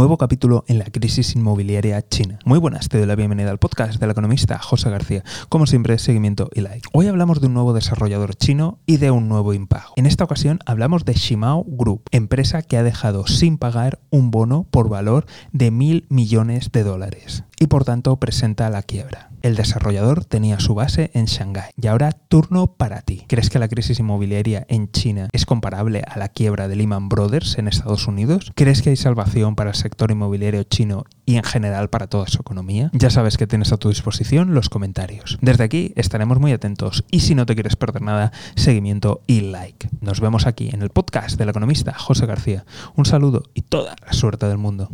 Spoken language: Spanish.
nuevo capítulo en la crisis inmobiliaria china. Muy buenas, te doy la bienvenida al podcast del economista José García. Como siempre, seguimiento y like. Hoy hablamos de un nuevo desarrollador chino y de un nuevo impago. En esta ocasión hablamos de Shimao Group, empresa que ha dejado sin pagar un bono por valor de mil millones de dólares y por tanto presenta la quiebra. El desarrollador tenía su base en Shanghái. Y ahora turno para ti. ¿Crees que la crisis inmobiliaria en China es comparable a la quiebra de Lehman Brothers en Estados Unidos? ¿Crees que hay salvación para el sector inmobiliario chino y en general para toda su economía? Ya sabes que tienes a tu disposición los comentarios. Desde aquí estaremos muy atentos y si no te quieres perder nada, seguimiento y like. Nos vemos aquí en el podcast del economista José García. Un saludo y toda la suerte del mundo.